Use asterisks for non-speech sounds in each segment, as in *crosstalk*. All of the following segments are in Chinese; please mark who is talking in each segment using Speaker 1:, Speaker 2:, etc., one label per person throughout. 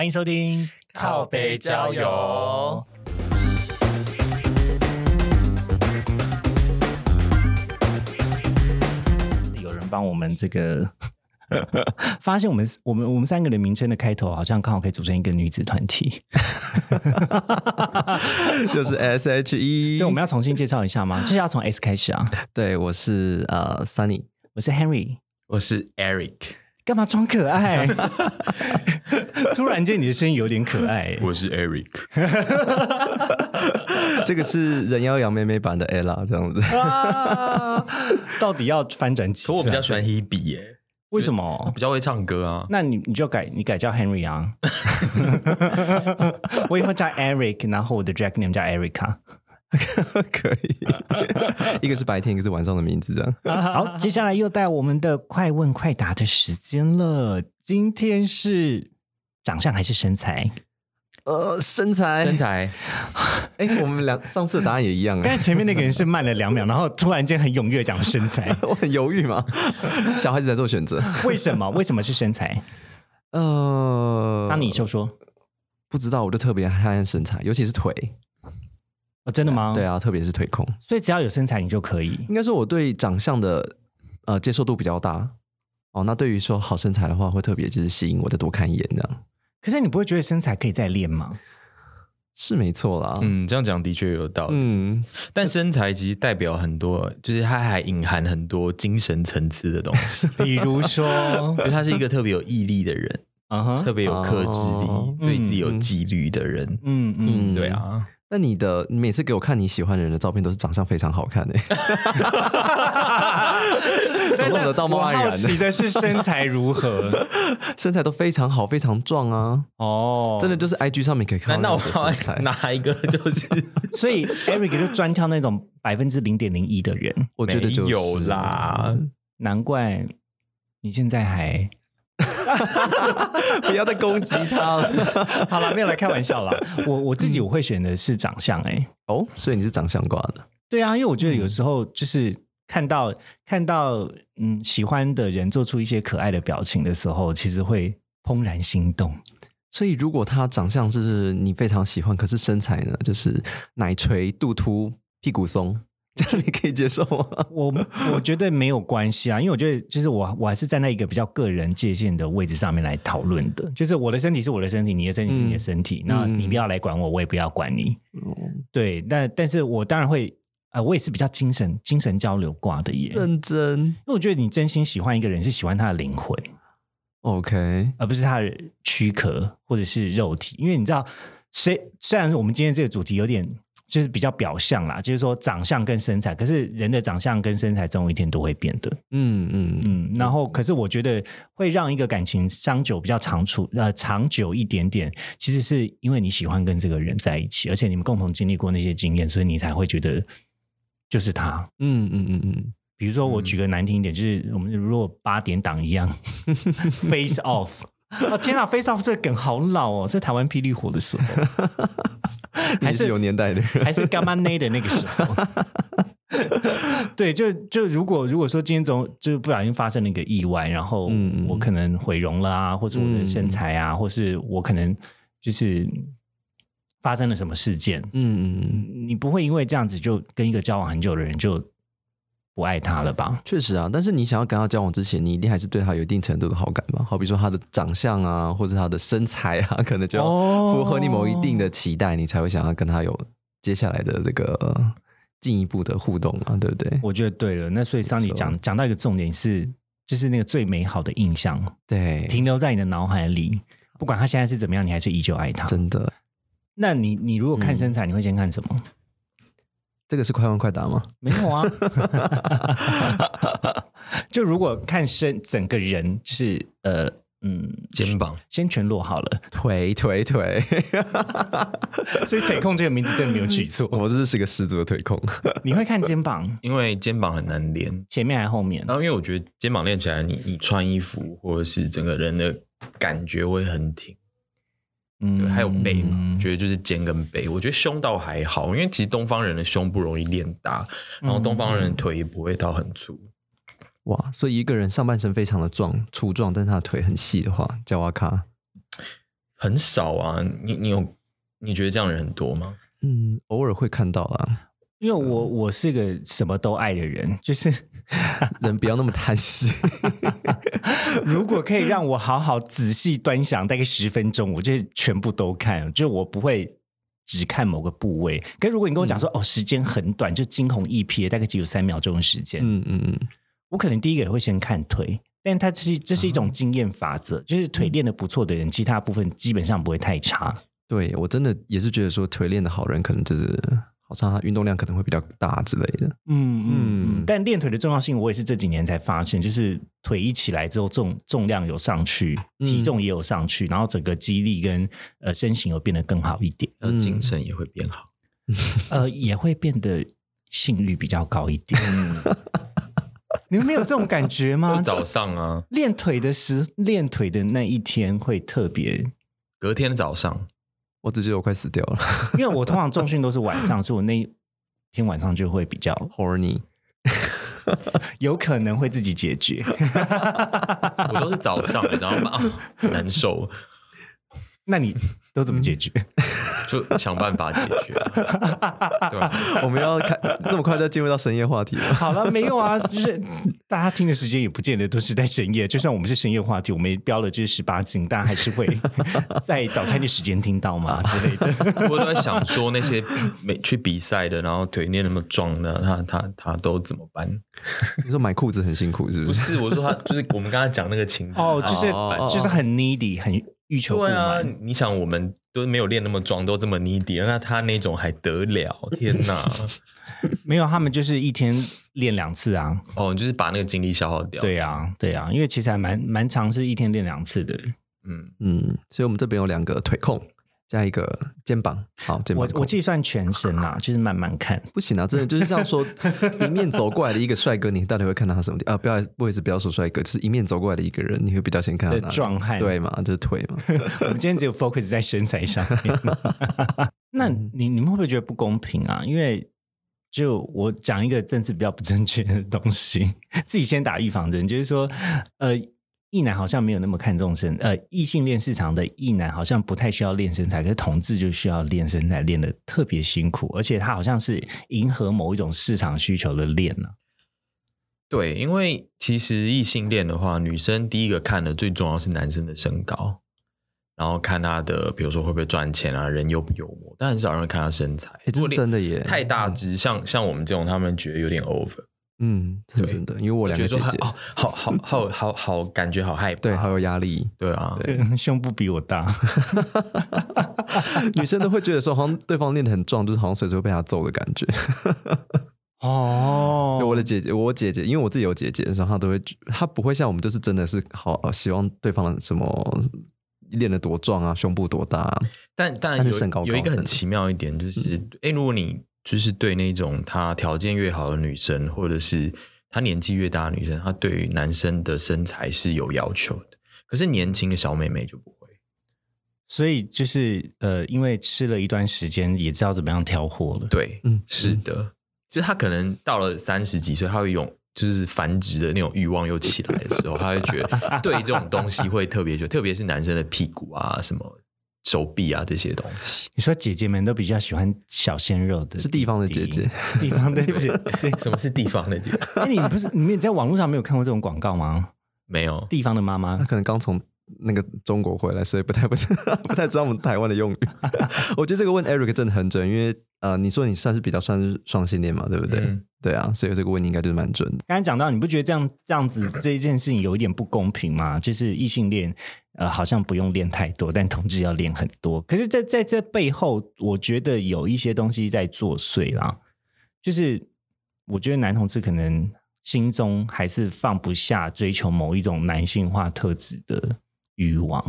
Speaker 1: 欢迎收听
Speaker 2: 靠北郊游。
Speaker 1: 帮我们这个 *laughs* 发现我们我们我们三个的名称的开头好像刚好可以组成一个女子团体。*laughs*
Speaker 2: 就是 S H E。
Speaker 1: 对，我们要重新介绍一下吗？就是要从 S 开始啊。
Speaker 2: 对，我是呃 Sunny，
Speaker 1: 我是 Henry，
Speaker 3: 我是 Eric，
Speaker 1: 干嘛装可爱？*laughs* 突然间你的声音有点可爱。
Speaker 3: 我是 Eric，*laughs*
Speaker 2: 这个是人妖杨妹妹版的 Ella 这样子。
Speaker 1: 啊，到底要翻转几次啊？
Speaker 3: 可我比较喜欢 Hebe 耶，
Speaker 1: 为什么？
Speaker 3: 比较会唱歌啊。
Speaker 1: 那你你就改你改叫 Henry 啊，*laughs* 我以后叫 Eric，然后我的 Jack name 叫 Erica。*laughs*
Speaker 2: 可以，*laughs* 一个是白天，一个是晚上的名字，这样。*laughs*
Speaker 1: 好，接下来又到我们的快问快答的时间了。今天是长相还是身材？
Speaker 2: 呃，身材，
Speaker 3: 身，材，
Speaker 2: 哎，我们俩上次的答案也一样哎，
Speaker 1: 刚才前面那个人是慢了两秒，然后突然间很踊跃讲身材，
Speaker 2: 我很犹豫嘛。小孩子在做选择，
Speaker 1: 为什么？为什么是身材？
Speaker 2: 呃，
Speaker 1: 桑尼就说。
Speaker 2: 不知道，我就特别看身材，尤其是腿。
Speaker 1: 哦，真的吗？
Speaker 2: 对。啊，特别是腿控。
Speaker 1: 所以只要有身材，你就可以。
Speaker 2: 应该说我对长相的呃接受度比较大。哦，那对于说好身材的话，会特别就是吸引我再多看一眼这样。
Speaker 1: 可是你不会觉得身材可以再练吗？
Speaker 2: 是没错啦。
Speaker 3: 嗯，这样讲的确有道理。
Speaker 2: 嗯，
Speaker 3: 但身材其实代表很多，就是它还隐含很多精神层次的东西。*laughs*
Speaker 1: 比如说，
Speaker 3: 因为他是一个特别有毅力的人，
Speaker 1: 嗯哼，
Speaker 3: 特别有克制力
Speaker 2: 哦，
Speaker 3: 对自己有纪律的人。
Speaker 1: 嗯嗯，
Speaker 2: 嗯
Speaker 3: 对啊，
Speaker 2: 那你的你每次给我看你喜欢的人的照片，都是长相非常好看的、*laughs* 怎么弄得道貌
Speaker 1: 我
Speaker 2: 岸然的？
Speaker 1: 好奇的是身材如何 *laughs*
Speaker 2: 身材都非常好，非常壮啊！
Speaker 1: 哦，
Speaker 2: 真的就是 IG 上面可以看
Speaker 3: 难道
Speaker 2: 到你的
Speaker 3: 我
Speaker 2: 身材。
Speaker 3: 哪一个就是 *laughs*
Speaker 1: 所以 Eric 就专挑那种百分之零点零一的人，
Speaker 2: 我觉得就是
Speaker 3: 有啦？
Speaker 1: 难怪你现在还 *laughs*
Speaker 2: 不要再攻击他了。*laughs*
Speaker 1: 好了，没有来开玩笑啦。我我自己我会选的是长相、欸，哎，
Speaker 2: 哦，所以你是长相挂的，
Speaker 1: 对啊，因为我觉得有时候就是看到看到嗯喜欢的人做出一些可爱的表情的时候，其实会怦然心动。
Speaker 2: 所以如果他长相是你非常喜欢，可是身材呢，就是奶垂、肚凸、屁股松，这样你可以接受吗？*laughs*
Speaker 1: 我我觉得没有关系啊，因为我觉得就是我我还是站在一个比较个人界限的位置上面来讨论的，就是我的身体是我的身体，你的身体是你的身体，那你不要来管我，我也不要管你。对，但但是我当然会，呃，我也是比较精神精神交流挂的耶，
Speaker 2: 认真因
Speaker 1: 为我觉得你真心喜欢一个人，是喜欢他的灵魂
Speaker 2: ，，OK，
Speaker 1: 而不是他的躯壳或者是肉体，因为你知道，虽虽然我们今天这个主题有点。就是比较表象啦，就是说长相跟身材，可是人的长相跟身材总有一天都会变的。
Speaker 2: 嗯嗯
Speaker 1: 嗯，然后可是我觉得会让一个感情长久比较长处呃长久一点点，其实是因为你喜欢跟这个人在一起，而且你们共同经历过那些经验，所以你才会觉得就是他。
Speaker 2: 嗯嗯嗯嗯，
Speaker 1: 比如说我举个难听一点，就是我们如果八点档一样，*laughs* Face Off。哦天啊，Face Off 这个梗好老哦，是台湾霹雳火的时候，*laughs* *laughs* 还是
Speaker 2: 有年代的人，*laughs*
Speaker 1: 还是干妈内的那个时候。*laughs* 对，就就如果如果说今天总就不小心发生了一个意外，然后我可能毁容了啊，或者我的身材啊，或是我可能就是发生了什么事件，
Speaker 2: 嗯嗯嗯，
Speaker 1: 你不会因为这样子就跟一个交往很久的人就不爱他了吧？
Speaker 2: 确实啊。但是你想要跟他交往之前，你一定还是对他有一定程度的好感吧？好比说他的长相啊，或者他的身材啊，*laughs* 可能就符合你某一定的期待，你才会想要跟他有接下来的这个进一步的互动啊，对不对？
Speaker 1: 我觉得对了，那所以桑尼讲讲到一个重点是，就是那个最美好的印象
Speaker 2: 对，
Speaker 1: 停留在你的脑海里，不管他现在是怎么样，你还是依旧爱他。
Speaker 2: 真的，
Speaker 1: 那你你如果看身材，你会先看什么？
Speaker 2: 这个是快问快答吗？
Speaker 1: 没有啊，*laughs* 就如果看身整个人，就是呃嗯，
Speaker 3: 肩膀
Speaker 1: 先全落好了，
Speaker 2: 腿腿腿，*laughs*
Speaker 1: 所以腿控这个名字真的没有取错。*laughs*
Speaker 2: 我这是个十足的腿控。
Speaker 1: 你会看肩膀
Speaker 3: 因为肩膀很难练，
Speaker 1: 前面还是后面
Speaker 3: 然？后因为我觉得肩膀练起来，你你穿衣服或者是整个人的感觉会很挺。
Speaker 1: 嗯，
Speaker 3: 还有背嘛，觉得就是肩跟背。我觉得胸倒还好，因为其实东方人的胸不容易练大，然后东方人的腿也不会到很粗。
Speaker 2: 哇，所以一个人上半身非常的壮粗壮，但是他的腿很细的话，叫阿卡。
Speaker 3: 很少啊，你你有你觉得这样的人很多吗？
Speaker 2: 嗯，偶尔会看到啦，
Speaker 1: 因为我我是个什么都爱的人，就是
Speaker 2: 人不要那么贪心。*laughs* *laughs*
Speaker 1: 如果可以让我好好仔细端详大概十分钟，我就全部都看，就我不会只看某个部位。可如果你跟我讲说、哦，时间很短，就惊鸿一瞥，大概只有三秒钟的时间，
Speaker 2: 嗯嗯嗯，
Speaker 1: 我可能第一个也会先看腿。但它这是这是一种经验法则，就是腿练得不错的人，其他部分基本上不会太差。
Speaker 2: 对我真的也是觉得说腿练的好人，可能就是好像他运动量可能会比较大之类的。
Speaker 1: 嗯嗯。但练腿的重要性，我也是这几年才发现，就是腿一起来之后，重重量有上去，体重也有上去，然后整个肌力跟呃身形有变得更好一点，
Speaker 3: 然后精神也会变好。
Speaker 1: 呃，也会变得性欲比较高一点。*laughs* 你们没有这种感觉吗？
Speaker 3: 早上啊，
Speaker 1: 练腿的时，练腿的那一天会特别，
Speaker 3: 隔天早上，
Speaker 2: 我只觉得我快死掉了 *laughs*
Speaker 1: 因为我通常重训都是晚上，所以我那一天晚上就会比较
Speaker 2: ，horny。*laughs*
Speaker 1: 有可能会自己解决。
Speaker 3: 我都是早上，你知道吗难受，
Speaker 1: 那你都怎么解决？
Speaker 3: 就想办法解决。*laughs* 对吧？
Speaker 2: 我们要看这么快就进入到深夜话题了。*laughs*
Speaker 1: 好了，没有啊，就是大家听的时间也不见得都是在深夜。就算我们是深夜话题，我们也标了就是十八禁，大家还是会 *laughs* 在早餐的时间听到嘛之类的。
Speaker 3: 我都在想说，那些没去比赛的，然后腿练那么壮的，他他他都怎么办？
Speaker 2: 你说买裤子很辛苦是不是？
Speaker 3: 不是，我说他就是我们刚才讲那个情景
Speaker 1: 哦，就是
Speaker 2: 哦
Speaker 1: 就是很 needy，很欲求不
Speaker 3: 对啊
Speaker 1: 满。，
Speaker 3: 你想我们都没有练那么壮，都这么 needy，那他那种还得了？天哪！*laughs*
Speaker 1: 没有，他们就是一天练两次啊。
Speaker 3: 哦，就是把那个精力消耗掉。
Speaker 1: 对啊，对啊，因为其实还蛮蛮长，是一天练两次的。
Speaker 3: 嗯，
Speaker 2: 嗯，所以我们这边有两个腿控，加一个肩膀。好，肩膀
Speaker 1: 我我计算全身啦，*laughs* 就是慢慢看。
Speaker 2: 不行啊，真的就是这样说，*laughs* 迎面走过来的一个帅哥，你到底会看到他什么地？啊，不要，不好意思，不要说帅哥，就是迎面走过来的一个人，你会比较先看到
Speaker 1: 的
Speaker 2: 哪里
Speaker 1: 壮汉
Speaker 2: 对嘛，就是腿嘛。*laughs*
Speaker 1: 我们今天只有 focus 在身材上面。那你你们会不会觉得不公平啊？因为就我讲一个政治比较不正确的东西，自己先打预防针，就是说，呃，异男好像没有那么看重身，呃，异性恋市场的异男好像不太需要练身材，可是同志就需要练身材，练的特别辛苦，而且他好像是迎合某一种市场需求的练呢、
Speaker 3: 对，因为其实异性恋的话，女生第一个看的最重要是男生的身高，然后看他的，比如说会不会赚钱啊，人幽不幽默，但很少人会看他身材。
Speaker 2: 是真的耶，
Speaker 3: 太大只，像像我们这种，他们觉得有点 over。
Speaker 2: 嗯，这是真的，因为我两个姐姐，
Speaker 3: 哦，好好好好好，感觉好害怕。
Speaker 2: 对，好有压力。
Speaker 3: 对啊，
Speaker 1: 对 *laughs* 胸部比我大，*laughs*
Speaker 2: 女生都会觉得说，好像对方练得很壮，就是好像随时会被他揍的感觉。*laughs*
Speaker 1: 哦
Speaker 2: 我的姐姐，我姐姐，因为我自己有姐姐，然后她都会，她不会像我们，就是真的是好希望对方什么练得多壮啊，胸部多大、啊。
Speaker 3: 但但有
Speaker 2: 但是身高高
Speaker 3: 有一个很奇妙一点，就是哎、诶如果你就是对那种她条件越好的女生，或者是她年纪越大的女生，她对于男生的身材是有要求的，可是年轻的小妹妹就不会。
Speaker 1: 所以就是呃，因为吃了一段时间，也知道怎么样挑货了。
Speaker 3: 对，
Speaker 2: 嗯
Speaker 3: 是的，就她可能到了三十几岁，她会用就是繁殖的那种欲望又起来的时候，她会觉得 *laughs* 对这种东西会特别就特别是男生的屁股啊、什么手臂啊这些东西。
Speaker 1: 你说姐姐们都比较喜欢小鲜肉的，*laughs* *laughs*
Speaker 2: 是地方的姐姐，
Speaker 1: 地方的姐姐。
Speaker 3: 什么是地方的姐？
Speaker 1: 哎，你不是你们在网络上没有看过这种广告吗？
Speaker 3: 没有，
Speaker 1: 地方的妈妈她，
Speaker 2: 可能刚从那个中国回来，所以不太不太 *laughs* 不太知道我们台湾的用语。*laughs* 我觉得这个问 Eric 真的很准，因为呃，你说你算是比较算是双性恋嘛，对不对？
Speaker 3: 嗯
Speaker 2: 对啊，所以这个问题应该就是蛮准的。
Speaker 1: 刚才讲到，你不觉得这样这样子这一件事情有一点不公平吗？就是异性恋，呃，好像不用练太多，但同志要练很多。可是在，在这背后，我觉得有一些东西在作祟啦。就是我觉得男同志可能心中还是放不下追求某一种男性化特质的欲望，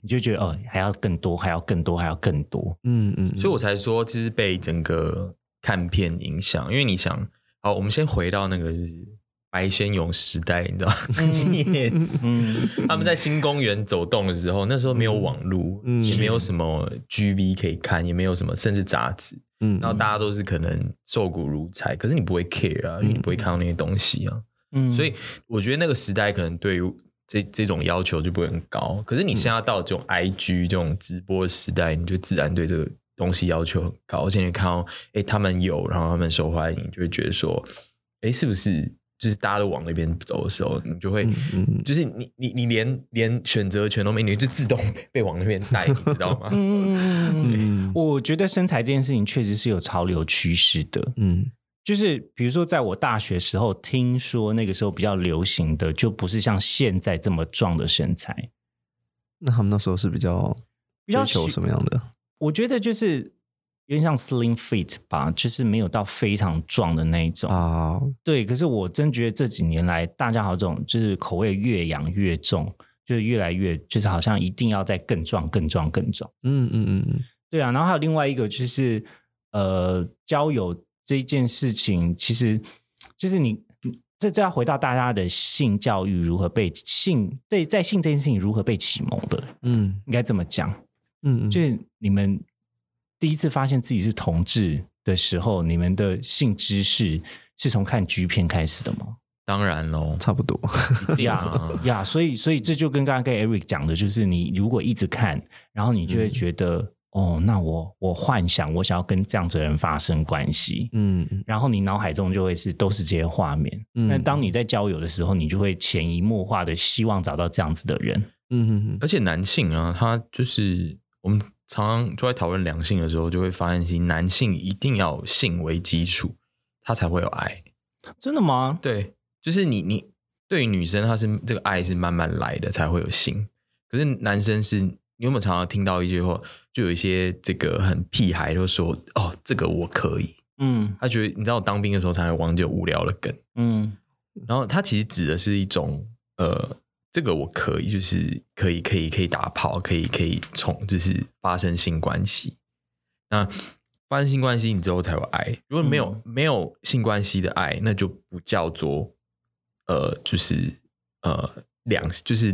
Speaker 1: 你就觉得哦，还要更多，还要更多，还要更多。
Speaker 2: 嗯嗯，
Speaker 3: 所以我才说，其实被整个看片影响。因为你想，好，我们先回到那个就是白先勇时代，你知道吗？*laughs*
Speaker 1: 嗯，
Speaker 3: 他们在新公园走动的时候，那时候没有网络，
Speaker 2: 嗯。
Speaker 3: 也没有什么 GV 可以看，也没有什么甚至杂志，
Speaker 2: 嗯，
Speaker 3: 然后大家都是可能瘦骨如柴，可是你不会 care 啊，因为你不会看到那些东西啊。
Speaker 1: 嗯。
Speaker 3: 所以我觉得那个时代可能对于这这种要求就不会很高。可是你现在到这种 IG 这种直播的时代，你就自然对这个东西要求很高，而且你看到哎他们有，然后他们受欢迎，就会觉得说，哎是不是就是大家都往那边走的时候，你就会。
Speaker 2: 嗯嗯
Speaker 3: 就是你你你连连选择权都没，你就自动被往那边带，你知道吗？
Speaker 1: 嗯，
Speaker 2: 嗯 *laughs*
Speaker 1: 我觉得身材这件事情确实是有潮流趋势的。
Speaker 2: 嗯
Speaker 1: 就是比如说，在我大学时候，听说那个时候比较流行的，就不是像现在这么壮的身材。
Speaker 2: 那他们那时候是比较
Speaker 1: 比较
Speaker 2: 追求什么样的？
Speaker 1: 我觉得就是有点像 slim fit 吧，就是没有到非常壮的那一种。
Speaker 2: 啊，
Speaker 1: 对，可是我真觉得这几年来，大家好像这种就是口味越养越重，就是越来越就是好像一定要再更壮、更壮、更壮。
Speaker 2: 嗯嗯嗯嗯
Speaker 1: 对啊，然后还有另外一个就是呃，交友这一件事情，其实就是你这这要回到大家的性教育如何被性对在性这件事情如何被启蒙的，
Speaker 2: 嗯
Speaker 1: 应该这么讲，
Speaker 2: 嗯，
Speaker 1: 就是你们第一次发现自己是同志的时候，你们的性知识是从看 G 片开始的吗？
Speaker 3: 当然喽，
Speaker 2: 差不多。
Speaker 1: 呀
Speaker 3: 啊
Speaker 1: 呀，所以所以这就跟刚刚跟 Eric 讲的，就是你如果一直看，然后你就会
Speaker 2: 嗯
Speaker 1: 觉得，哦，那我我幻想我想要跟这样子的人发生关系，
Speaker 2: 嗯
Speaker 1: 然后你脑海中就会是都是这些画面。
Speaker 2: 嗯
Speaker 1: 那当你在交友的时候，你就会潜移默化的希望找到这样子的人。
Speaker 2: 嗯嗯
Speaker 3: 而且男性啊，他就是我们常常就在讨论两性的时候，就会发现，其实男性一定要有性为基础，他才会有爱。
Speaker 1: 真的吗？
Speaker 3: 对，就是你你对于女生，她是这个爱是慢慢来的，才会有性。可是男生是，你有没有常常听到一句话，就有一些这个很屁孩就说：“哦，这个我可以。
Speaker 1: 嗯”
Speaker 3: 他觉得你知道，我当兵的时候才会忘记无聊的梗。
Speaker 1: 嗯
Speaker 3: 然后他其实指的是一种呃，这个我可以，就是可以可以可以打炮，可以可以从就是发生性关系。那发生性关系，你之后才有爱。如果没有、没有性关系的爱，那就不叫做呃，就是呃良，就是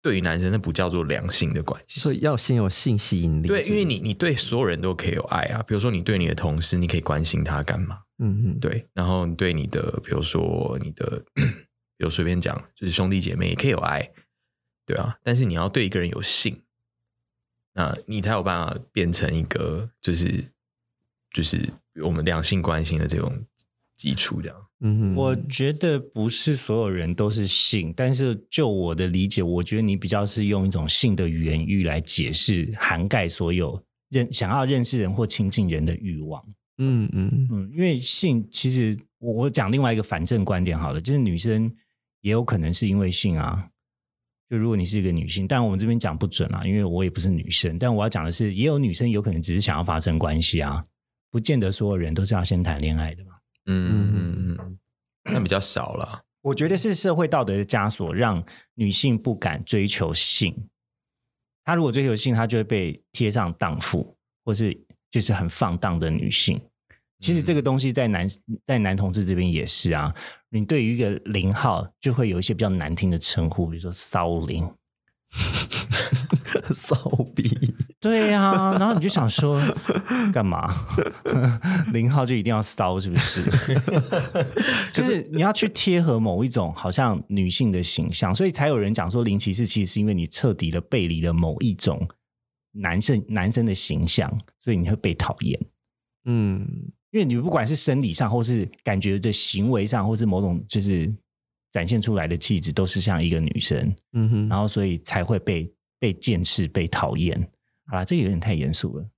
Speaker 3: 对于男生那不叫做良性的关系。
Speaker 2: 所以要先有性吸引力。
Speaker 3: 对，因为你你对所有人都可以有爱啊，比如说你对你的同事，你可以关心他干嘛？
Speaker 2: 嗯嗯
Speaker 3: 对，然后你对你的，比如说你的，*clears throat* 比如随便讲，就是兄弟姐妹也可以有爱，对啊，但是你要对一个人有性，那你才有办法变成一个，就是就是我们两性关系的这种基础，这样。
Speaker 1: 我觉得不是所有人都是性，但是就我的理解，我觉得你比较是用一种性的原欲来解释，涵盖所有认想要认识人或亲近人的欲望。
Speaker 2: 嗯嗯
Speaker 1: 嗯，因为性其实我我讲另外一个反正观点好了，就是女生也有可能是因为性啊。就如果你是一个女性，但我们这边讲不准啊，因为我也不是女生。但我要讲的是，也有女生有可能只是想要发生关系啊，不见得所有人都是要先谈恋爱的嘛。
Speaker 3: 嗯嗯嗯，那比较少了。
Speaker 1: 我觉得是社会道德的枷锁，让女性不敢追求性。她如果追求性，她就会被贴上荡妇，或是就是很放荡的女性。其实这个东西在男在男同志这边也是啊。你对于一个零号，就会有一些比较难听的称呼，比如说骚灵。*laughs*
Speaker 2: 骚逼。
Speaker 1: 对呀、然后你就想说，*laughs* 干嘛？*laughs* 零号就一定要骚，是不是？*laughs* 就是你要去贴合某一种好像女性的形象，所以才有人讲说零骑士其实是因为你彻底的背离了某一种男生男生的形象，所以你会被讨厌。
Speaker 2: 嗯
Speaker 1: 因为你不管是生理上，或是感觉的行为上，或是某种就是展现出来的气质，都是像一个女生，
Speaker 2: 嗯哼，
Speaker 1: 然后所以才会被被见识、被讨厌。好啦，这个有点太严肃了。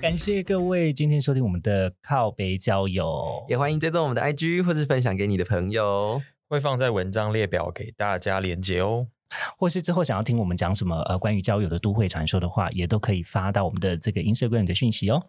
Speaker 1: 感谢各位今天收听我们的靠北交友。
Speaker 2: 也欢迎追踪我们的 IG 或是分享给你的朋友。
Speaker 3: 会放在文章列表给大家连接哦。
Speaker 1: 或是之后想要听我们讲什么呃关于交友的都会传说的话，也都可以发到我们的这个 Instagram 的讯息哦。